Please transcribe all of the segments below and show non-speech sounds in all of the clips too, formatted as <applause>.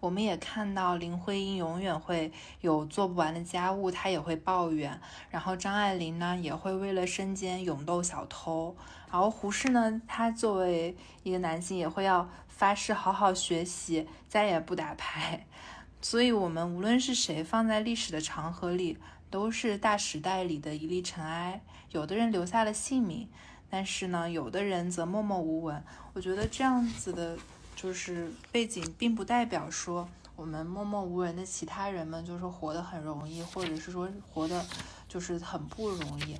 我们也看到林徽因永远会有做不完的家务，她也会抱怨。然后张爱玲呢，也会为了身兼勇斗小偷。然后胡适呢，他作为一个男性，也会要发誓好好学习，再也不打牌。所以，我们无论是谁放在历史的长河里，都是大时代里的一粒尘埃。有的人留下了姓名，但是呢，有的人则默默无闻。我觉得这样子的。就是背景，并不代表说我们默默无闻的其他人们就是活得很容易，或者是说活的，就是很不容易。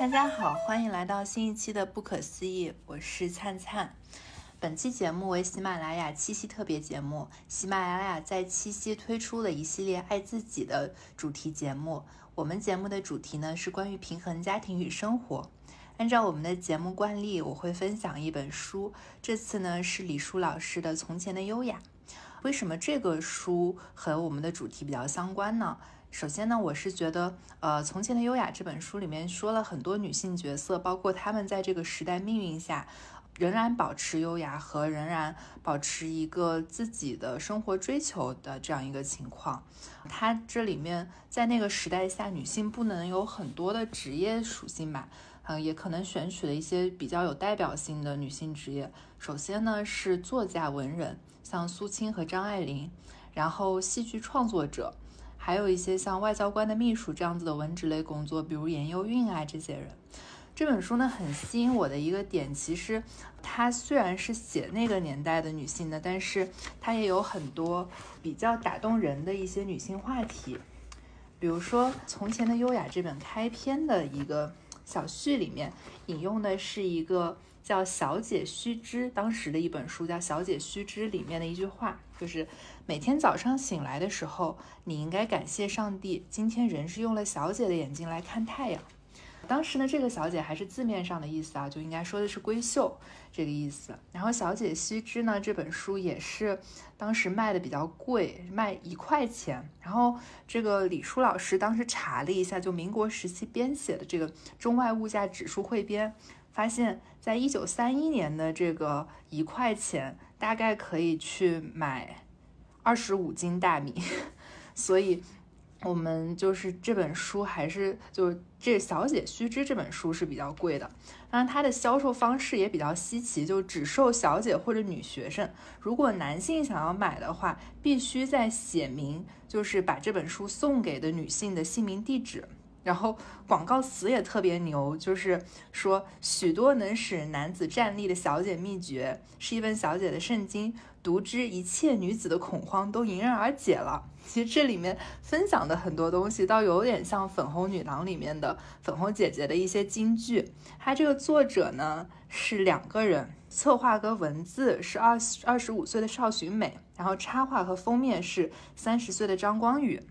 大家好，欢迎来到新一期的不可思议，我是灿灿。本期节目为喜马拉雅七夕特别节目。喜马拉雅在七夕推出了一系列爱自己的主题节目。我们节目的主题呢是关于平衡家庭与生活。按照我们的节目惯例，我会分享一本书。这次呢是李舒老师的《从前的优雅》。为什么这个书和我们的主题比较相关呢？首先呢，我是觉得，呃，《从前的优雅》这本书里面说了很多女性角色，包括她们在这个时代命运下。仍然保持优雅和仍然保持一个自己的生活追求的这样一个情况，它这里面在那个时代下，女性不能有很多的职业属性吧？嗯，也可能选取了一些比较有代表性的女性职业。首先呢是作家文人，像苏青和张爱玲，然后戏剧创作者，还有一些像外交官的秘书这样子的文职类工作，比如严幼韵啊这些人。这本书呢，很吸引我的一个点，其实它虽然是写那个年代的女性的，但是它也有很多比较打动人的一些女性话题。比如说，《从前的优雅》这本开篇的一个小序里面引用的是一个叫小姐须知当时的一本书，叫《小姐须知》里面的一句话，就是每天早上醒来的时候，你应该感谢上帝，今天人是用了小姐的眼睛来看太阳。当时呢，这个小姐还是字面上的意思啊，就应该说的是闺秀这个意思。然后《小姐须知》呢，这本书也是当时卖的比较贵，卖一块钱。然后这个李舒老师当时查了一下，就民国时期编写的这个中外物价指数汇编，发现在一九三一年的这个一块钱，大概可以去买二十五斤大米，<laughs> 所以。我们就是这本书，还是就这《小姐须知》这本书是比较贵的，当然它的销售方式也比较稀奇，就只售小姐或者女学生。如果男性想要买的话，必须在写明，就是把这本书送给的女性的姓名地址。然后广告词也特别牛，就是说许多能使男子站立的小姐秘诀，是一本小姐的圣经，读之一切女子的恐慌都迎刃而解了。其实这里面分享的很多东西，倒有点像《粉红女郎》里面的粉红姐姐的一些金句。它这个作者呢是两个人，策划和文字是二二十五岁的邵洵美，然后插画和封面是三十岁的张光宇。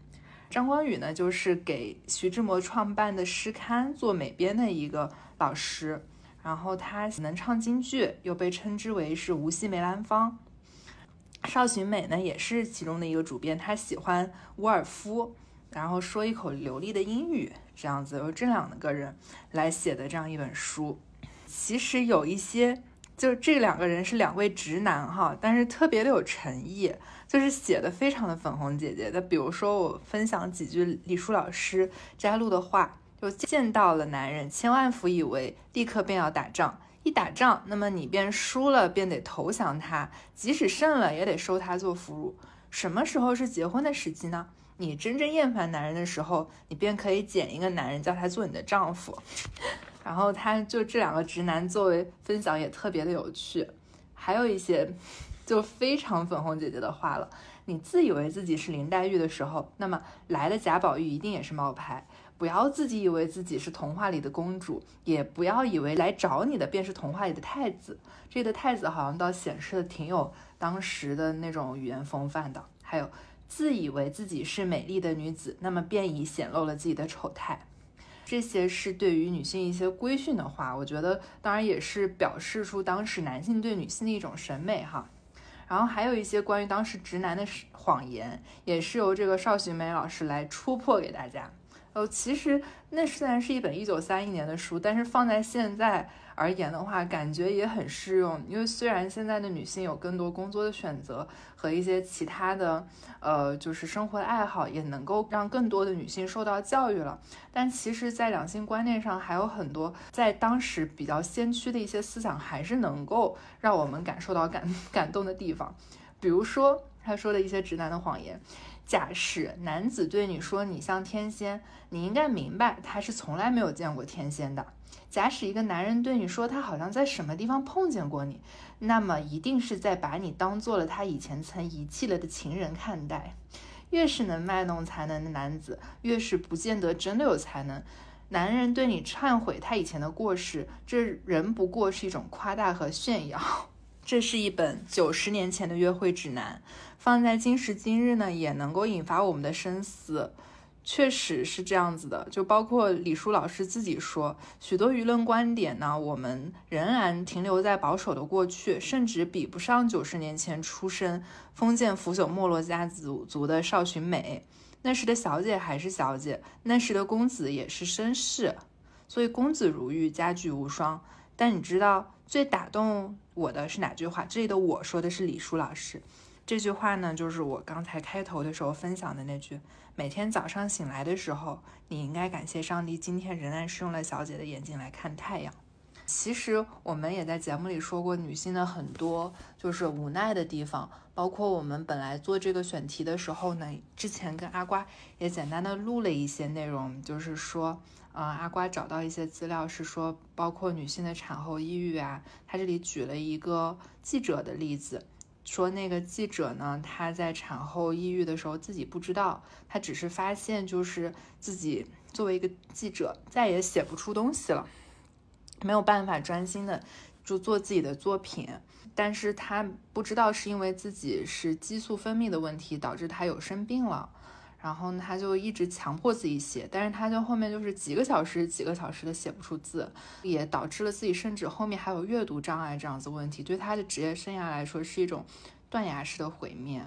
张光宇呢就是给徐志摩创办的诗刊做美编的一个老师，然后他能唱京剧，又被称之为是无锡梅兰芳。邵洵美呢，也是其中的一个主编，他喜欢沃尔夫，然后说一口流利的英语，这样子由这两个人来写的这样一本书。其实有一些，就这两个人是两位直男哈，但是特别的有诚意，就是写的非常的粉红姐姐。的。比如说，我分享几句李舒老师摘录的话，就见到了男人，千万不以为立刻便要打仗。一打仗，那么你便输了，便得投降他；即使胜了，也得收他做俘虏。什么时候是结婚的时机呢？你真正厌烦男人的时候，你便可以捡一个男人，叫他做你的丈夫。<laughs> 然后他就这两个直男作为分享也特别的有趣，还有一些就非常粉红姐姐的话了。你自以为自己是林黛玉的时候，那么来的贾宝玉一定也是冒牌。不要自己以为自己是童话里的公主，也不要以为来找你的便是童话里的太子。这个太子好像倒显示的挺有当时的那种语言风范的。还有自以为自己是美丽的女子，那么便已显露了自己的丑态。这些是对于女性一些规训的话，我觉得当然也是表示出当时男性对女性的一种审美哈。然后还有一些关于当时直男的谎言，也是由这个邵洵梅老师来戳破给大家。呃，其实那虽然是一本一九三一年的书，但是放在现在而言的话，感觉也很适用。因为虽然现在的女性有更多工作的选择和一些其他的，呃，就是生活的爱好，也能够让更多的女性受到教育了，但其实，在两性观念上还有很多在当时比较先驱的一些思想，还是能够让我们感受到感 <laughs> 感动的地方。比如说他说的一些直男的谎言。假使男子对你说你像天仙，你应该明白他是从来没有见过天仙的。假使一个男人对你说他好像在什么地方碰见过你，那么一定是在把你当做了他以前曾遗弃了的情人看待。越是能卖弄才能的男子，越是不见得真的有才能。男人对你忏悔他以前的过失，这仍不过是一种夸大和炫耀。这是一本九十年前的约会指南。放在今时今日呢，也能够引发我们的深思，确实是这样子的。就包括李叔老师自己说，许多舆论观点呢，我们仍然停留在保守的过去，甚至比不上九十年前出身封建腐朽没落家族族的邵洵美。那时的小姐还是小姐，那时的公子也是绅士，所以公子如玉，家具无双。但你知道最打动我的是哪句话？这里的我说的是李叔老师。这句话呢，就是我刚才开头的时候分享的那句：每天早上醒来的时候，你应该感谢上帝，今天仍然是用了小姐的眼睛来看太阳。其实我们也在节目里说过，女性的很多就是无奈的地方，包括我们本来做这个选题的时候呢，之前跟阿瓜也简单的录了一些内容，就是说，呃，阿瓜找到一些资料是说，包括女性的产后抑郁啊，他这里举了一个记者的例子。说那个记者呢，他在产后抑郁的时候自己不知道，他只是发现就是自己作为一个记者再也写不出东西了，没有办法专心的就做自己的作品，但是他不知道是因为自己是激素分泌的问题导致他有生病了。然后呢，他就一直强迫自己写，但是他就后面就是几个小时、几个小时的写不出字，也导致了自己甚至后面还有阅读障碍这样子问题，对他的职业生涯来说是一种断崖式的毁灭。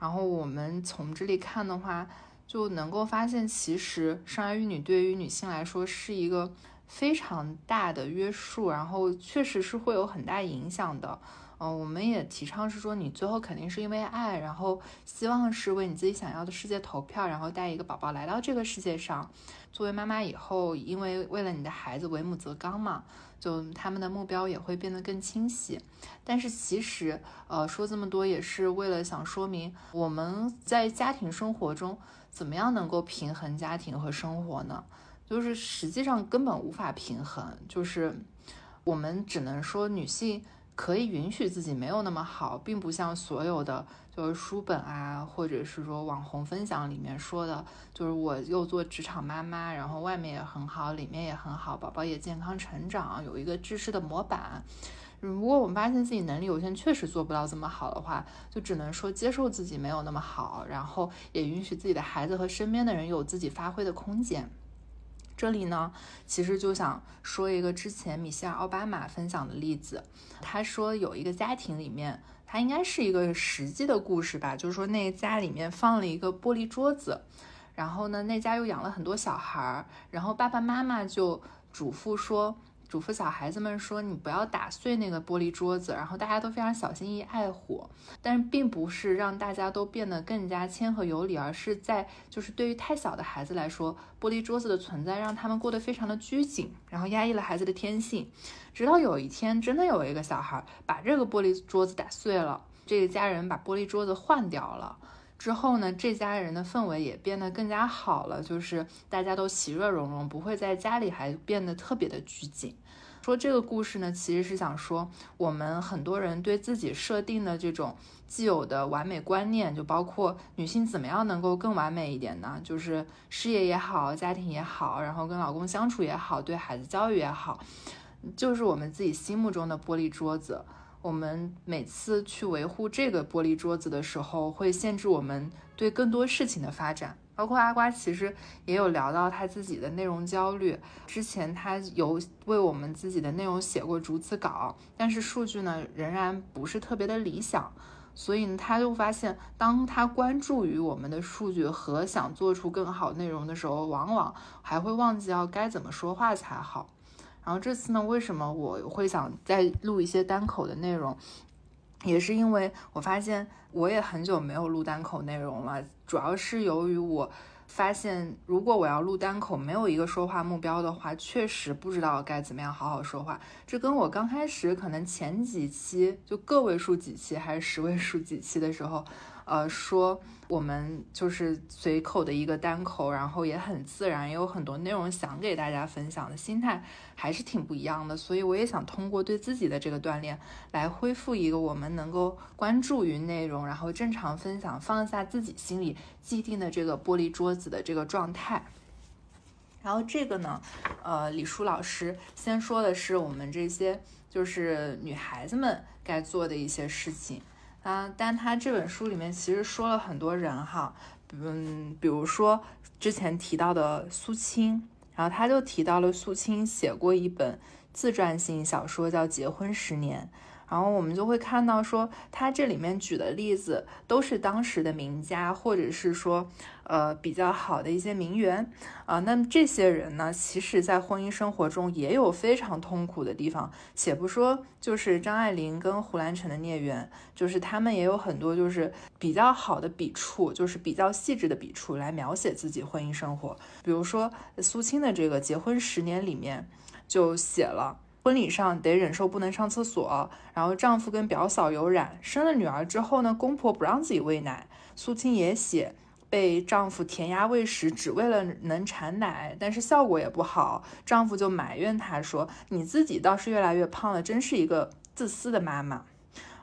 然后我们从这里看的话，就能够发现，其实生儿育女对于女性来说是一个非常大的约束，然后确实是会有很大影响的。嗯，我们也提倡是说，你最后肯定是因为爱，然后希望是为你自己想要的世界投票，然后带一个宝宝来到这个世界上。作为妈妈以后，因为为了你的孩子为母则刚嘛，就他们的目标也会变得更清晰。但是其实，呃，说这么多也是为了想说明，我们在家庭生活中怎么样能够平衡家庭和生活呢？就是实际上根本无法平衡，就是我们只能说女性。可以允许自己没有那么好，并不像所有的就是书本啊，或者是说网红分享里面说的，就是我又做职场妈妈，然后外面也很好，里面也很好，宝宝也健康成长，有一个知识的模板。如果我们发现自己能力有限，确实做不到这么好的话，就只能说接受自己没有那么好，然后也允许自己的孩子和身边的人有自己发挥的空间。这里呢，其实就想说一个之前米歇尔奥巴马分享的例子。他说有一个家庭里面，他应该是一个实际的故事吧，就是说那家里面放了一个玻璃桌子，然后呢，那家又养了很多小孩儿，然后爸爸妈妈就嘱咐说。嘱咐小孩子们说：“你不要打碎那个玻璃桌子。”然后大家都非常小心翼翼爱护，但是并不是让大家都变得更加谦和有礼，而是在就是对于太小的孩子来说，玻璃桌子的存在让他们过得非常的拘谨，然后压抑了孩子的天性。直到有一天，真的有一个小孩把这个玻璃桌子打碎了，这个家人把玻璃桌子换掉了。之后呢，这家人的氛围也变得更加好了，就是大家都其乐融融，不会在家里还变得特别的拘谨。说这个故事呢，其实是想说，我们很多人对自己设定的这种既有的完美观念，就包括女性怎么样能够更完美一点呢？就是事业也好，家庭也好，然后跟老公相处也好，对孩子教育也好，就是我们自己心目中的玻璃桌子。我们每次去维护这个玻璃桌子的时候，会限制我们对更多事情的发展。包括阿瓜其实也有聊到他自己的内容焦虑。之前他有为我们自己的内容写过逐字稿，但是数据呢仍然不是特别的理想。所以呢，他就发现，当他关注于我们的数据和想做出更好内容的时候，往往还会忘记要该怎么说话才好。然后这次呢，为什么我会想再录一些单口的内容，也是因为我发现我也很久没有录单口内容了，主要是由于我。发现，如果我要录单口，没有一个说话目标的话，确实不知道该怎么样好好说话。这跟我刚开始可能前几期就个位数几期还是十位数几期的时候。呃，说我们就是随口的一个单口，然后也很自然，也有很多内容想给大家分享的心态还是挺不一样的。所以我也想通过对自己的这个锻炼，来恢复一个我们能够关注于内容，然后正常分享，放下自己心里既定的这个玻璃桌子的这个状态。然后这个呢，呃，李舒老师先说的是我们这些就是女孩子们该做的一些事情。啊，但他这本书里面其实说了很多人哈，嗯，比如说之前提到的苏青，然后他就提到了苏青写过一本自传性小说叫《结婚十年》。然后我们就会看到，说他这里面举的例子都是当时的名家，或者是说，呃，比较好的一些名媛啊。那么这些人呢，其实在婚姻生活中也有非常痛苦的地方。且不说就是张爱玲跟胡兰成的孽缘，就是他们也有很多就是比较好的笔触，就是比较细致的笔触来描写自己婚姻生活。比如说苏青的这个《结婚十年》里面就写了。婚礼上得忍受不能上厕所，然后丈夫跟表嫂有染，生了女儿之后呢，公婆不让自己喂奶。苏青也写被丈夫填鸭喂食，只为了能产奶，但是效果也不好，丈夫就埋怨她说：“你自己倒是越来越胖了，真是一个自私的妈妈。”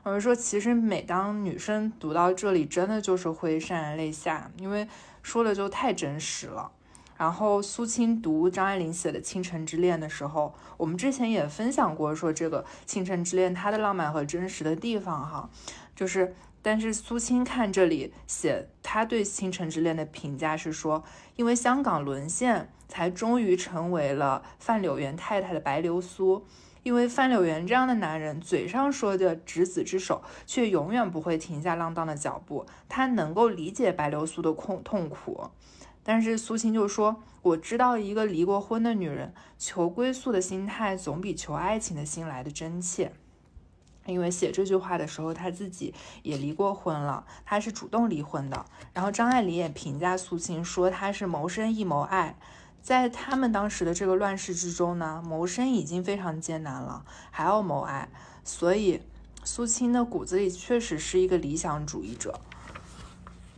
我就说，其实每当女生读到这里，真的就是会潸然泪下，因为说的就太真实了。然后苏青读张爱玲写的《倾城之恋》的时候，我们之前也分享过，说这个《倾城之恋》它的浪漫和真实的地方，哈，就是，但是苏青看这里写他对《倾城之恋》的评价是说，因为香港沦陷，才终于成为了范柳园太太的白流苏，因为范柳园这样的男人，嘴上说着执子之手，却永远不会停下浪荡的脚步，他能够理解白流苏的痛痛苦。但是苏青就说：“我知道一个离过婚的女人求归宿的心态，总比求爱情的心来的真切。因为写这句话的时候，她自己也离过婚了，她是主动离婚的。然后张爱玲也评价苏青说，她是谋生亦谋爱。在他们当时的这个乱世之中呢，谋生已经非常艰难了，还要谋爱，所以苏青的骨子里确实是一个理想主义者。”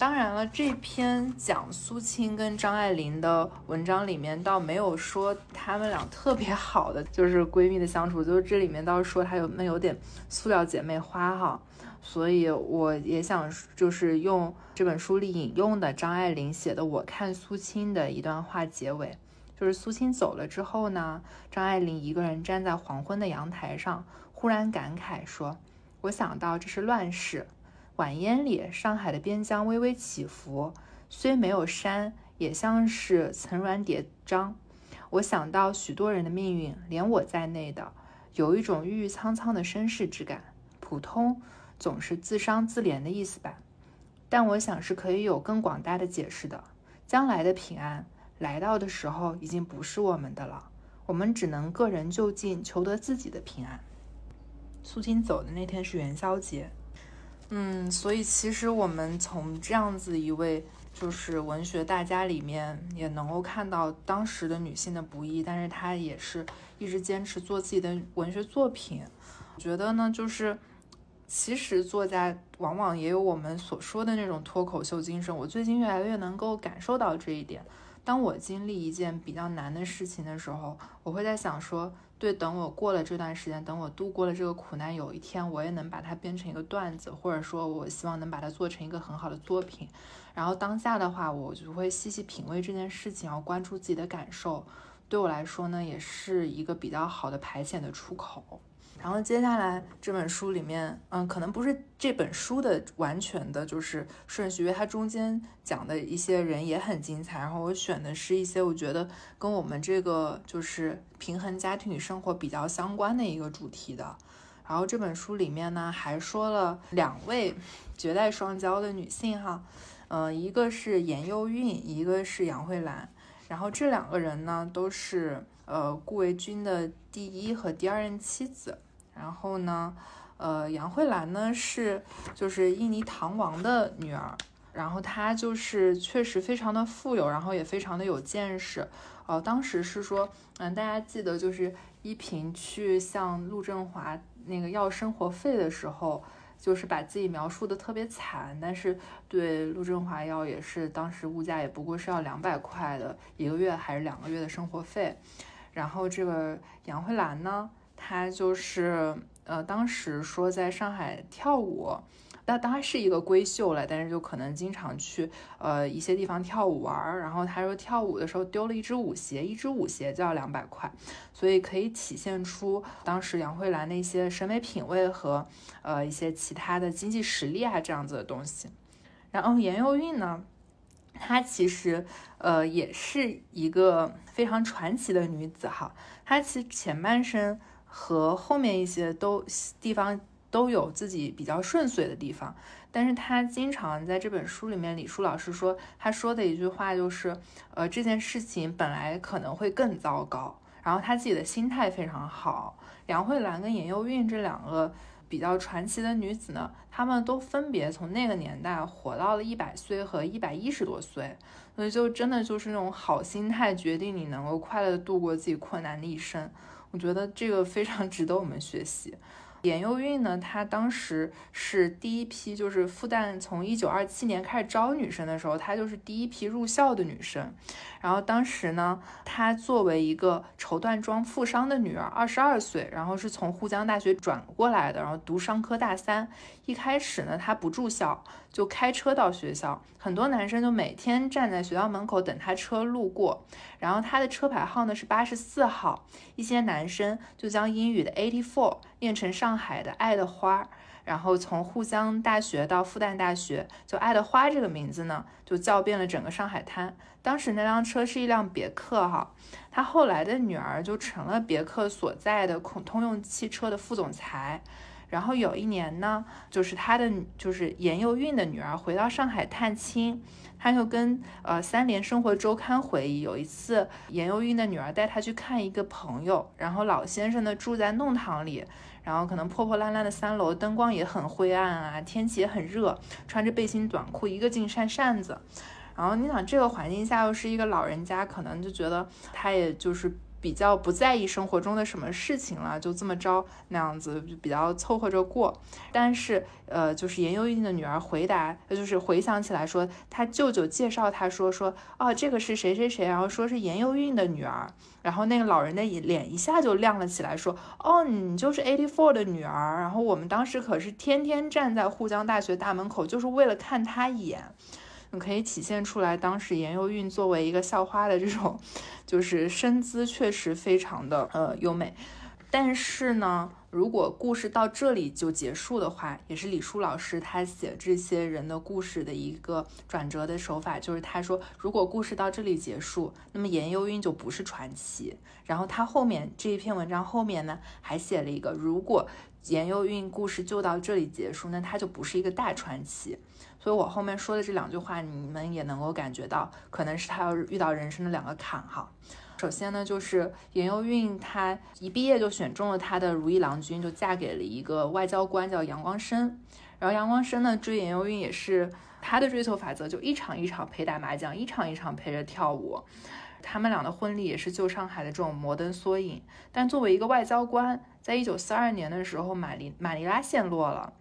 当然了，这篇讲苏青跟张爱玲的文章里面倒没有说她们俩特别好的，就是闺蜜的相处，就是这里面倒是说她有那有点塑料姐妹花哈，所以我也想就是用这本书里引用的张爱玲写的《我看苏青》的一段话结尾，就是苏青走了之后呢，张爱玲一个人站在黄昏的阳台上，忽然感慨说：“我想到这是乱世。”晚烟里，上海的边疆微微起伏，虽没有山，也像是层峦叠嶂。我想到许多人的命运，连我在内的，有一种郁郁苍苍的身世之感。普通总是自伤自怜的意思吧？但我想是可以有更广大的解释的。将来的平安，来到的时候已经不是我们的了，我们只能个人就近求得自己的平安。苏青走的那天是元宵节。嗯，所以其实我们从这样子一位就是文学大家里面，也能够看到当时的女性的不易，但是她也是一直坚持做自己的文学作品。我觉得呢，就是其实作家往往也有我们所说的那种脱口秀精神。我最近越来越能够感受到这一点。当我经历一件比较难的事情的时候，我会在想说。对，等我过了这段时间，等我度过了这个苦难，有一天我也能把它编成一个段子，或者说，我希望能把它做成一个很好的作品。然后当下的话，我就会细细品味这件事情，要关注自己的感受。对我来说呢，也是一个比较好的排遣的出口。然后接下来这本书里面，嗯，可能不是这本书的完全的就是顺序，因为它中间讲的一些人也很精彩。然后我选的是一些我觉得跟我们这个就是平衡家庭与生活比较相关的一个主题的。然后这本书里面呢还说了两位绝代双骄的女性哈，嗯，一个是严幼韵，一个是杨慧兰。然后这两个人呢都是呃顾维钧的第一和第二任妻子。然后呢，呃，杨慧兰呢是就是印尼唐王的女儿。然后她就是确实非常的富有，然后也非常的有见识。呃，当时是说，嗯，大家记得就是依萍去向陆振华那个要生活费的时候，就是把自己描述的特别惨，但是对陆振华要也是当时物价也不过是要两百块的一个月还是两个月的生活费。然后这个杨慧兰呢，她就是呃当时说在上海跳舞。那当然是一个闺秀了，但是就可能经常去呃一些地方跳舞玩儿。然后他说跳舞的时候丢了一只舞鞋，一只舞鞋就要两百块，所以可以体现出当时杨慧兰的一些审美品味和呃一些其他的经济实力啊这样子的东西。然后严幼韵呢，她其实呃也是一个非常传奇的女子哈，她其实前半生和后面一些都地方。都有自己比较顺遂的地方，但是他经常在这本书里面，李舒老师说，他说的一句话就是，呃，这件事情本来可能会更糟糕，然后他自己的心态非常好。杨慧兰跟严幼韵这两个比较传奇的女子呢，她们都分别从那个年代活到了一百岁和一百一十多岁，所以就真的就是那种好心态决定你能够快乐的度过自己困难的一生，我觉得这个非常 <laughs> 值得我们学习。严幼韵呢，她当时是第一批，就是复旦从一九二七年开始招女生的时候，她就是第一批入校的女生。然后当时呢，她作为一个绸缎庄富商的女儿，二十二岁，然后是从沪江大学转过来的，然后读商科大三。一开始呢，她不住校，就开车到学校，很多男生就每天站在学校门口等他车路过。然后他的车牌号呢是八十四号，一些男生就将英语的 eighty four 念成上海的爱的花。然后从沪江大学到复旦大学，就爱的花这个名字呢，就叫遍了整个上海滩。当时那辆车是一辆别克哈，他后来的女儿就成了别克所在的通通用汽车的副总裁。然后有一年呢，就是他的就是严幼韵的女儿回到上海探亲，他就跟呃三联生活周刊回忆，有一次严幼韵的女儿带他去看一个朋友，然后老先生呢住在弄堂里。然后可能破破烂烂的三楼，灯光也很灰暗啊，天气也很热，穿着背心短裤，一个劲扇扇子。然后你想，这个环境下又是一个老人家，可能就觉得他也就是。比较不在意生活中的什么事情了，就这么着那样子就比较凑合着过。但是，呃，就是严幼韵的女儿回答，就是回想起来说，她舅舅介绍她说说，哦，这个是谁谁谁，然后说是严幼韵的女儿。然后那个老人的脸一下就亮了起来，说，哦，你就是 eighty four 的女儿。然后我们当时可是天天站在沪江大学大门口，就是为了看她一眼。可以体现出来，当时严幼韵作为一个校花的这种，就是身姿确实非常的呃优美。但是呢，如果故事到这里就结束的话，也是李舒老师他写这些人的故事的一个转折的手法，就是他说，如果故事到这里结束，那么严幼韵就不是传奇。然后他后面这一篇文章后面呢，还写了一个，如果严幼韵故事就到这里结束，那他就不是一个大传奇。所以我后面说的这两句话，你们也能够感觉到，可能是他要遇到人生的两个坎哈。首先呢，就是严幼韵，她一毕业就选中了她的如意郎君，就嫁给了一个外交官，叫杨光生。然后杨光生呢追严幼韵也是他的追求法则，就一场一场陪打麻将，一场一场陪着跳舞。他们俩的婚礼也是旧上海的这种摩登缩影。但作为一个外交官，在一九四二年的时候，马尼马尼拉陷落了，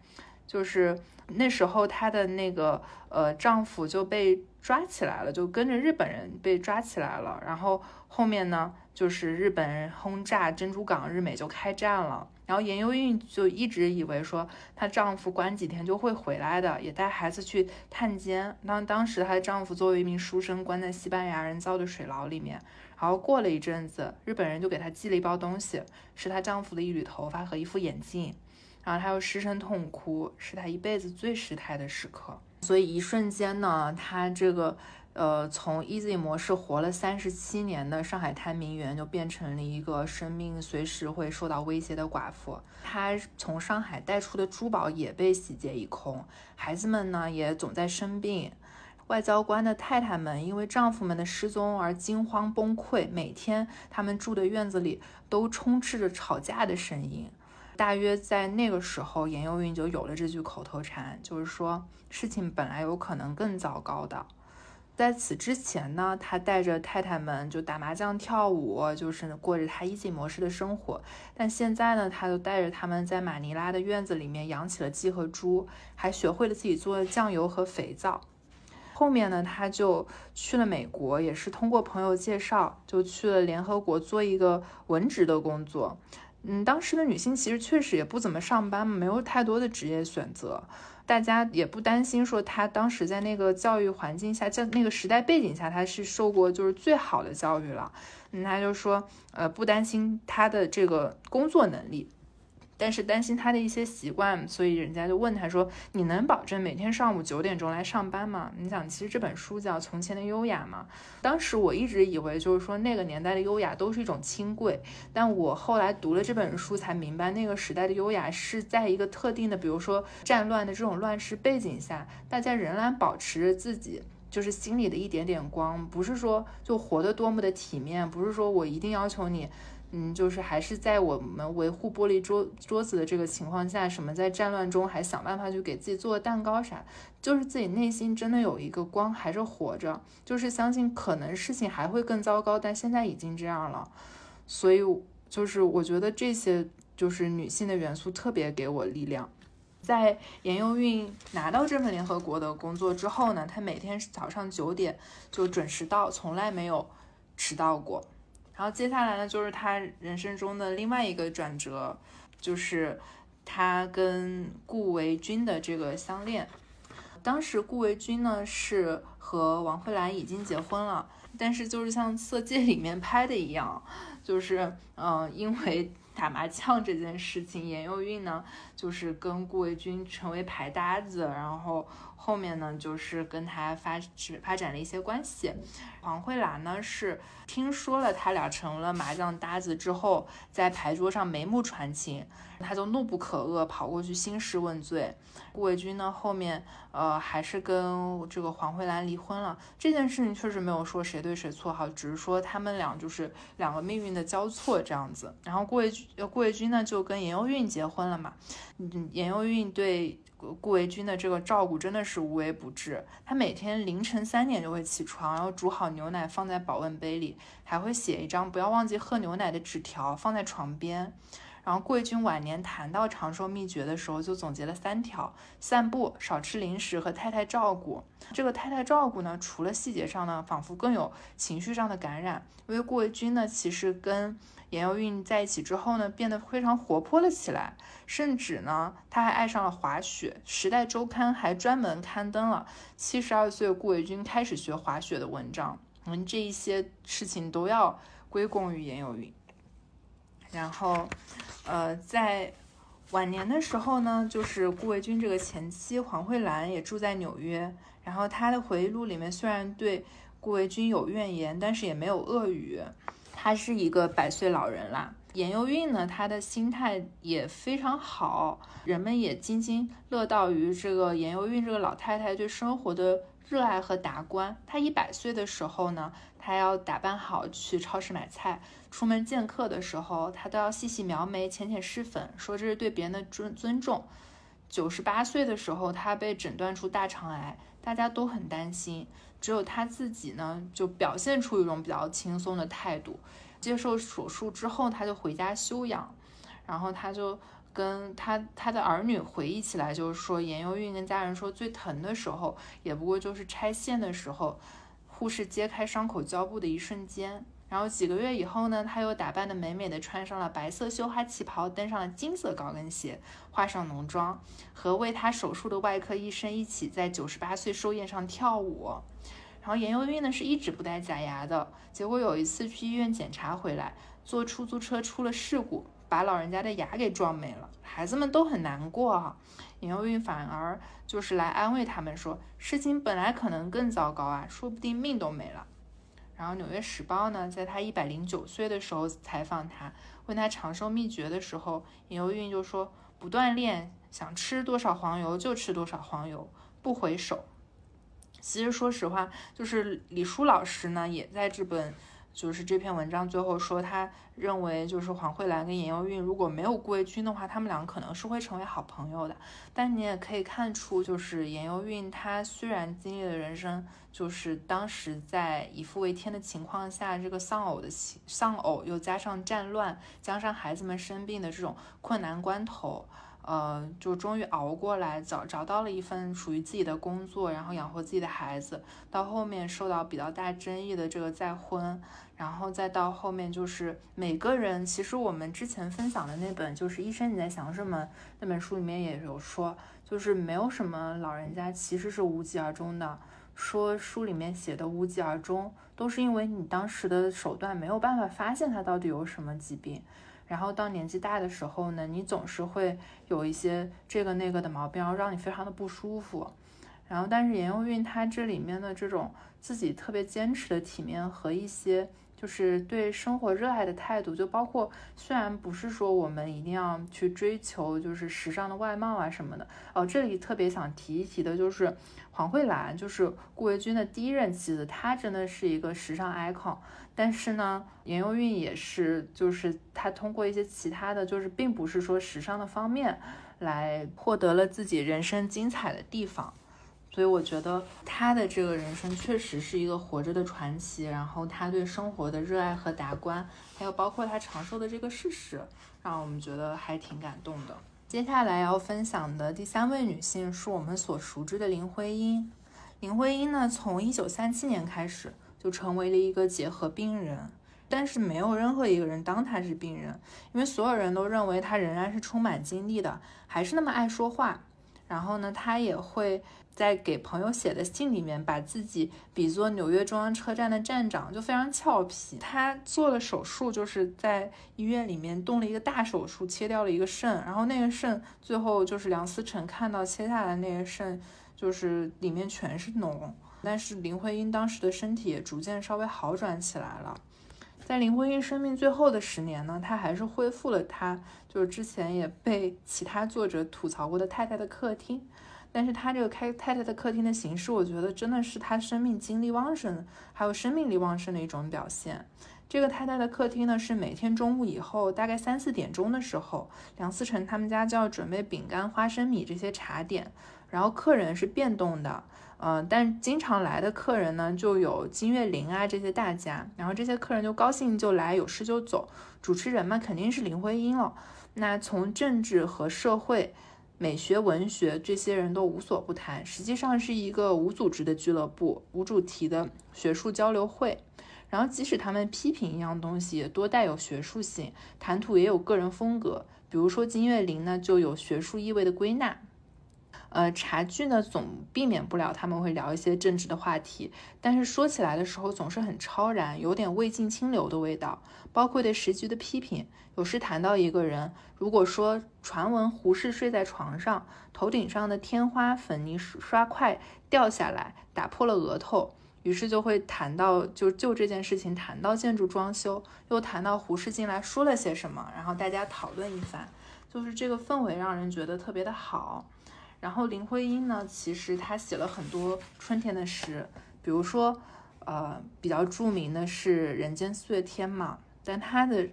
就是。那时候她的那个呃丈夫就被抓起来了，就跟着日本人被抓起来了。然后后面呢，就是日本人轰炸珍珠港，日美就开战了。然后严幼韵就一直以为说她丈夫关几天就会回来的，也带孩子去探监。当当时她的丈夫作为一名书生，关在西班牙人造的水牢里面。然后过了一阵子，日本人就给她寄了一包东西，是她丈夫的一缕头发和一副眼镜。然后她又失声痛哭，是她一辈子最失态的时刻。所以一瞬间呢，她这个呃，从 easy 模式活了三十七年的上海滩名媛，就变成了一个生命随时会受到威胁的寡妇。她从上海带出的珠宝也被洗劫一空，孩子们呢也总在生病。外交官的太太们因为丈夫们的失踪而惊慌崩溃，每天他们住的院子里都充斥着吵架的声音。大约在那个时候，严幼韵就有了这句口头禅，就是说事情本来有可能更糟糕的。在此之前呢，他带着太太们就打麻将、跳舞，就是过着他 easy 模式的生活。但现在呢，他就带着他们在马尼拉的院子里面养起了鸡和猪，还学会了自己做酱油和肥皂。后面呢，他就去了美国，也是通过朋友介绍，就去了联合国做一个文职的工作。嗯，当时的女性其实确实也不怎么上班，没有太多的职业选择。大家也不担心说她当时在那个教育环境下，在那个时代背景下，她是受过就是最好的教育了。嗯，就说，呃，不担心她的这个工作能力。但是担心他的一些习惯，所以人家就问他说：“你能保证每天上午九点钟来上班吗？”你想，其实这本书叫《从前的优雅》嘛。当时我一直以为就是说那个年代的优雅都是一种清贵，但我后来读了这本书才明白，那个时代的优雅是在一个特定的，比如说战乱的这种乱世背景下，大家仍然保持着自己就是心里的一点点光，不是说就活得多么的体面，不是说我一定要求你。嗯，就是还是在我们维护玻璃桌桌子的这个情况下，什么在战乱中还想办法去给自己做蛋糕啥，就是自己内心真的有一个光还是活着，就是相信可能事情还会更糟糕，但现在已经这样了，所以就是我觉得这些就是女性的元素特别给我力量。在严幼韵拿到这份联合国的工作之后呢，她每天早上九点就准时到，从来没有迟到过。然后接下来呢，就是他人生中的另外一个转折，就是他跟顾维钧的这个相恋。当时顾维钧呢是和王慧兰已经结婚了，但是就是像《色戒》里面拍的一样，就是嗯，因为打麻将这件事情，严幼韵呢就是跟顾维钧成为牌搭子，然后。后面呢，就是跟他发发展了一些关系。黄慧兰呢，是听说了他俩成了麻将搭子之后，在牌桌上眉目传情，他就怒不可遏，跑过去兴师问罪。顾维钧呢，后面呃还是跟这个黄慧兰离婚了。这件事情确实没有说谁对谁错哈，只是说他们俩就是两个命运的交错这样子。然后顾伟顾维钧呢，就跟严幼韵结婚了嘛。嗯，严幼韵对。顾维钧的这个照顾真的是无微不至。他每天凌晨三点就会起床，然后煮好牛奶放在保温杯里，还会写一张不要忘记喝牛奶的纸条放在床边。然后顾维钧晚年谈到长寿秘诀的时候，就总结了三条：散步、少吃零食和太太照顾。这个太太照顾呢，除了细节上呢，仿佛更有情绪上的感染。因为顾维钧呢，其实跟严幼韵在一起之后呢，变得非常活泼了起来，甚至呢，他还爱上了滑雪。《时代周刊》还专门刊登了七十二岁顾维钧开始学滑雪的文章。嗯，这一些事情都要归功于严幼韵。然后，呃，在晚年的时候呢，就是顾维钧这个前妻黄慧兰也住在纽约。然后他的回忆录里面虽然对顾维钧有怨言，但是也没有恶语。他是一个百岁老人啦。严幼韵呢，她的心态也非常好，人们也津津乐道于这个严幼韵这个老太太对生活的热爱和达观。她一百岁的时候呢，她要打扮好去超市买菜，出门见客的时候，她都要细细描眉、浅浅施粉，说这是对别人的尊尊重。九十八岁的时候，她被诊断出大肠癌，大家都很担心。只有她自己呢，就表现出一种比较轻松的态度。接受手术之后，他就回家休养。然后他就跟他他的儿女回忆起来，就是说严幼韵跟家人说，最疼的时候也不过就是拆线的时候，护士揭开伤口胶布的一瞬间。然后几个月以后呢，他又打扮的美美的，穿上了白色绣花旗袍，登上了金色高跟鞋，化上浓妆，和为他手术的外科医生一起在九十八岁寿宴上跳舞。然后严幼韵呢是一直不戴假牙的，结果有一次去医院检查回来，坐出租车出了事故，把老人家的牙给撞没了，孩子们都很难过哈。严幼韵反而就是来安慰他们说，事情本来可能更糟糕啊，说不定命都没了。然后《纽约时报》呢，在他一百零九岁的时候采访他，问他长寿秘诀的时候，严幼韵就说：不锻炼，想吃多少黄油就吃多少黄油，不回首。其实说实话，就是李舒老师呢，也在这本。就是这篇文章最后说，他认为就是黄慧兰跟严幼韵如果没有顾卫军的话，他们两个可能是会成为好朋友的。但你也可以看出，就是严幼韵她虽然经历了人生，就是当时在以父为天的情况下，这个丧偶的丧偶又加上战乱，加上孩子们生病的这种困难关头。呃，就终于熬过来，找找到了一份属于自己的工作，然后养活自己的孩子。到后面受到比较大争议的这个再婚，然后再到后面就是每个人，其实我们之前分享的那本就是《医生你在想什么》那本书里面也有说，就是没有什么老人家其实是无疾而终的。说书里面写的无疾而终，都是因为你当时的手段没有办法发现他到底有什么疾病。然后到年纪大的时候呢，你总是会有一些这个那个的毛病，然后让你非常的不舒服。然后，但是严幼韵她这里面的这种自己特别坚持的体面和一些。就是对生活热爱的态度，就包括虽然不是说我们一定要去追求就是时尚的外貌啊什么的哦，这里特别想提一提的就是黄慧兰，就是顾维钧的第一任妻子，她真的是一个时尚 icon。但是呢，严幼韵也是，就是她通过一些其他的就是并不是说时尚的方面来获得了自己人生精彩的地方。所以我觉得他的这个人生确实是一个活着的传奇，然后他对生活的热爱和达观，还有包括他长寿的这个事实，让我们觉得还挺感动的。接下来要分享的第三位女性是我们所熟知的林徽因。林徽因呢，从一九三七年开始就成为了一个结核病人，但是没有任何一个人当她是病人，因为所有人都认为她仍然是充满精力的，还是那么爱说话。然后呢，他也会。在给朋友写的信里面，把自己比作纽约中央车站的站长，就非常俏皮。他做了手术，就是在医院里面动了一个大手术，切掉了一个肾。然后那个肾最后就是梁思成看到切下来那个肾，就是里面全是脓。但是林徽因当时的身体也逐渐稍微好转起来了。在林徽因生命最后的十年呢，她还是恢复了她就是之前也被其他作者吐槽过的太太的客厅。但是她这个开太太的客厅的形式，我觉得真的是她生命精力旺盛，还有生命力旺盛的一种表现。这个太太的客厅呢，是每天中午以后，大概三四点钟的时候，梁思成他们家就要准备饼干、花生米这些茶点，然后客人是变动的，嗯，但经常来的客人呢，就有金岳霖啊这些大家，然后这些客人就高兴就来，有事就走。主持人嘛，肯定是林徽因了。那从政治和社会。美学、文学，这些人都无所不谈，实际上是一个无组织的俱乐部，无主题的学术交流会。然后，即使他们批评一样东西，也多带有学术性，谈吐也有个人风格。比如说金岳霖呢，就有学术意味的归纳。呃，茶具呢，总避免不了他们会聊一些政治的话题，但是说起来的时候总是很超然，有点未尽清流的味道。包括对时局的批评，有时谈到一个人，如果说传闻胡适睡在床上，头顶上的天花粉泥刷块掉下来，打破了额头，于是就会谈到就就这件事情谈到建筑装修，又谈到胡适进来说了些什么，然后大家讨论一番，就是这个氛围让人觉得特别的好。然后林徽因呢，其实她写了很多春天的诗，比如说，呃，比较著名的是《人间四月天》嘛。但她的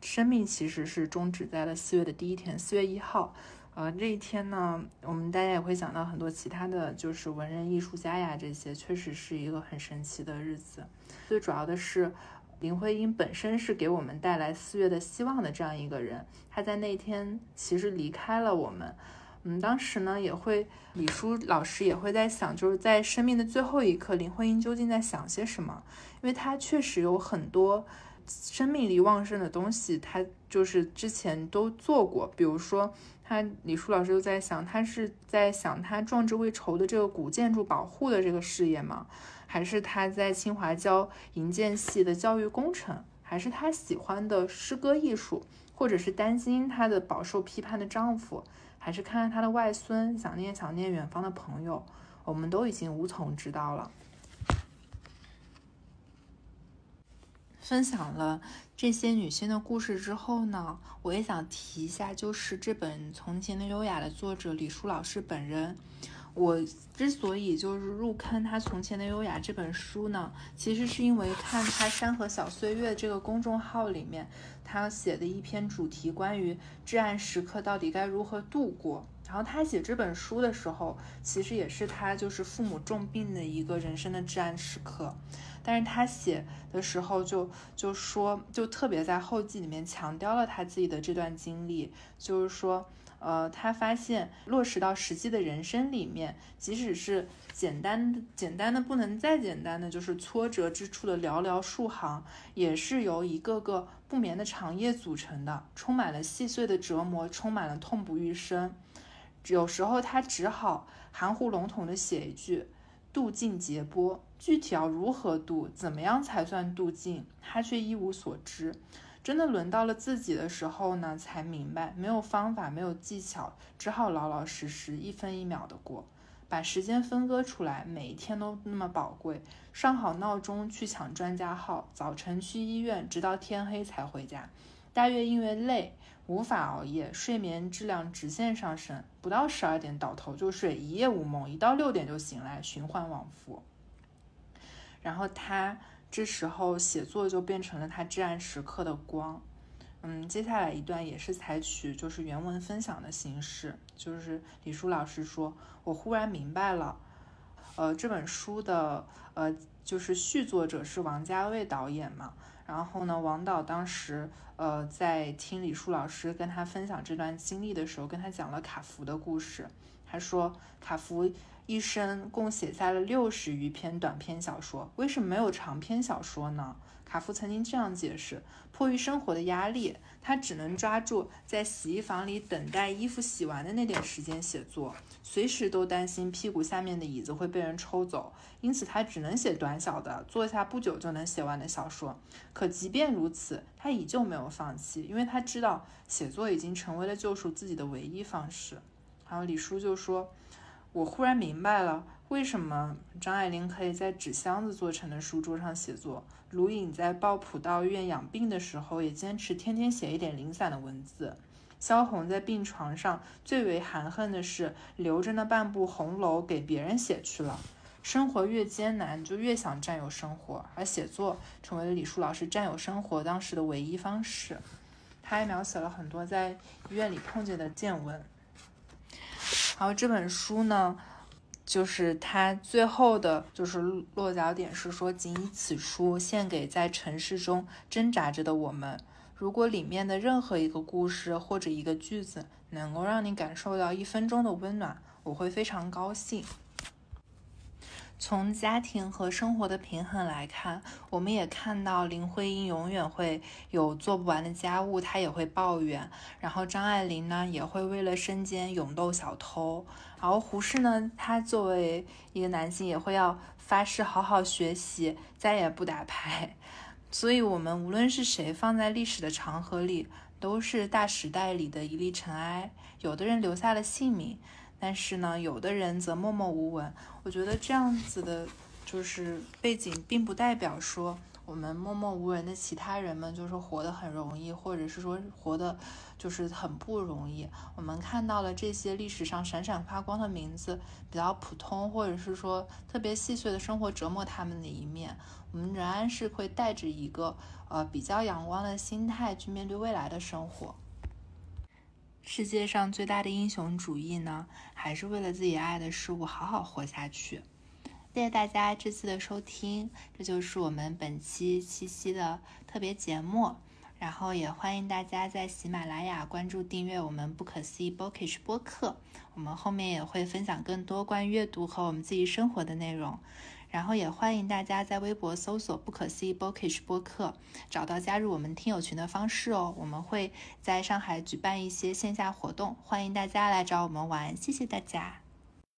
生命其实是终止在了四月的第一天，四月一号。呃，这一天呢，我们大家也会想到很多其他的就是文人艺术家呀，这些确实是一个很神奇的日子。最主要的是，林徽因本身是给我们带来四月的希望的这样一个人，她在那天其实离开了我们。嗯，当时呢也会，李叔老师也会在想，就是在生命的最后一刻，林徽因究竟在想些什么？因为她确实有很多生命力旺盛的东西，她就是之前都做过。比如说，他李叔老师就在想，他是在想他壮志未酬的这个古建筑保护的这个事业吗？还是他在清华教营建系的教育工程？还是她喜欢的诗歌艺术，或者是担心她的饱受批判的丈夫，还是看看她的外孙，想念想念远方的朋友，我们都已经无从知道了。分享了这些女性的故事之后呢，我也想提一下，就是这本《从前的优雅》的作者李舒老师本人。我之所以就是入坑他《从前的优雅》这本书呢，其实是因为看他《山河小岁月》这个公众号里面，他写的一篇主题关于至暗时刻到底该如何度过。然后他写这本书的时候，其实也是他就是父母重病的一个人生的至暗时刻。但是他写的时候就就说，就特别在后记里面强调了他自己的这段经历，就是说。呃，他发现落实到实际的人生里面，即使是简单、简单的不能再简单的，就是挫折之处的寥寥数行，也是由一个个不眠的长夜组成的，充满了细碎的折磨，充满了痛不欲生。有时候他只好含糊笼统的写一句“渡尽劫波”，具体要如何渡，怎么样才算渡尽，他却一无所知。真的轮到了自己的时候呢，才明白没有方法，没有技巧，只好老老实实一分一秒的过，把时间分割出来，每一天都那么宝贵。上好闹钟去抢专家号，早晨去医院，直到天黑才回家。大约因为累，无法熬夜，睡眠质量直线上升，不到十二点倒头就睡，一夜无梦，一到六点就醒来，循环往复。然后他。这时候写作就变成了他至暗时刻的光。嗯，接下来一段也是采取就是原文分享的形式，就是李舒老师说：“我忽然明白了，呃，这本书的呃就是续作者是王家卫导演嘛。然后呢，王导当时呃在听李舒老师跟他分享这段经历的时候，跟他讲了卡夫的故事。他说卡夫。”一生共写下了六十余篇短篇小说，为什么没有长篇小说呢？卡夫曾经这样解释：迫于生活的压力，他只能抓住在洗衣房里等待衣服洗完的那点时间写作，随时都担心屁股下面的椅子会被人抽走，因此他只能写短小的，坐下不久就能写完的小说。可即便如此，他依旧没有放弃，因为他知道写作已经成为了救赎自己的唯一方式。然后李叔就说。我忽然明白了，为什么张爱玲可以在纸箱子做成的书桌上写作，卢隐在抱朴到院养病的时候也坚持天天写一点零散的文字，萧红在病床上最为含恨的是留着那半部红楼给别人写去了。生活越艰难，就越想占有生活，而写作成为了李舒老师占有生活当时的唯一方式。他还描写了很多在医院里碰见的见闻。然后这本书呢，就是它最后的，就是落脚点是说，仅以此书献给在城市中挣扎着的我们。如果里面的任何一个故事或者一个句子能够让你感受到一分钟的温暖，我会非常高兴。从家庭和生活的平衡来看，我们也看到林徽因永远会有做不完的家务，她也会抱怨。然后张爱玲呢，也会为了身兼勇斗小偷。然后胡适呢，他作为一个男性，也会要发誓好好学习，再也不打牌。所以，我们无论是谁放在历史的长河里，都是大时代里的一粒尘埃。有的人留下了姓名。但是呢，有的人则默默无闻。我觉得这样子的，就是背景，并不代表说我们默默无闻的其他人们就是活得很容易，或者是说活的，就是很不容易。我们看到了这些历史上闪闪发光的名字，比较普通，或者是说特别细碎的生活折磨他们的一面，我们仍然是会带着一个呃比较阳光的心态去面对未来的生活。世界上最大的英雄主义呢，还是为了自己爱的事物好好活下去。谢谢大家这次的收听，这就是我们本期七夕的特别节目。然后也欢迎大家在喜马拉雅关注订阅我们不可思议 Bookish 播客，我们后面也会分享更多关于阅读和我们自己生活的内容。然后也欢迎大家在微博搜索“不可思议 Bookish 播客”，找到加入我们听友群的方式哦。我们会在上海举办一些线下活动，欢迎大家来找我们玩。谢谢大家。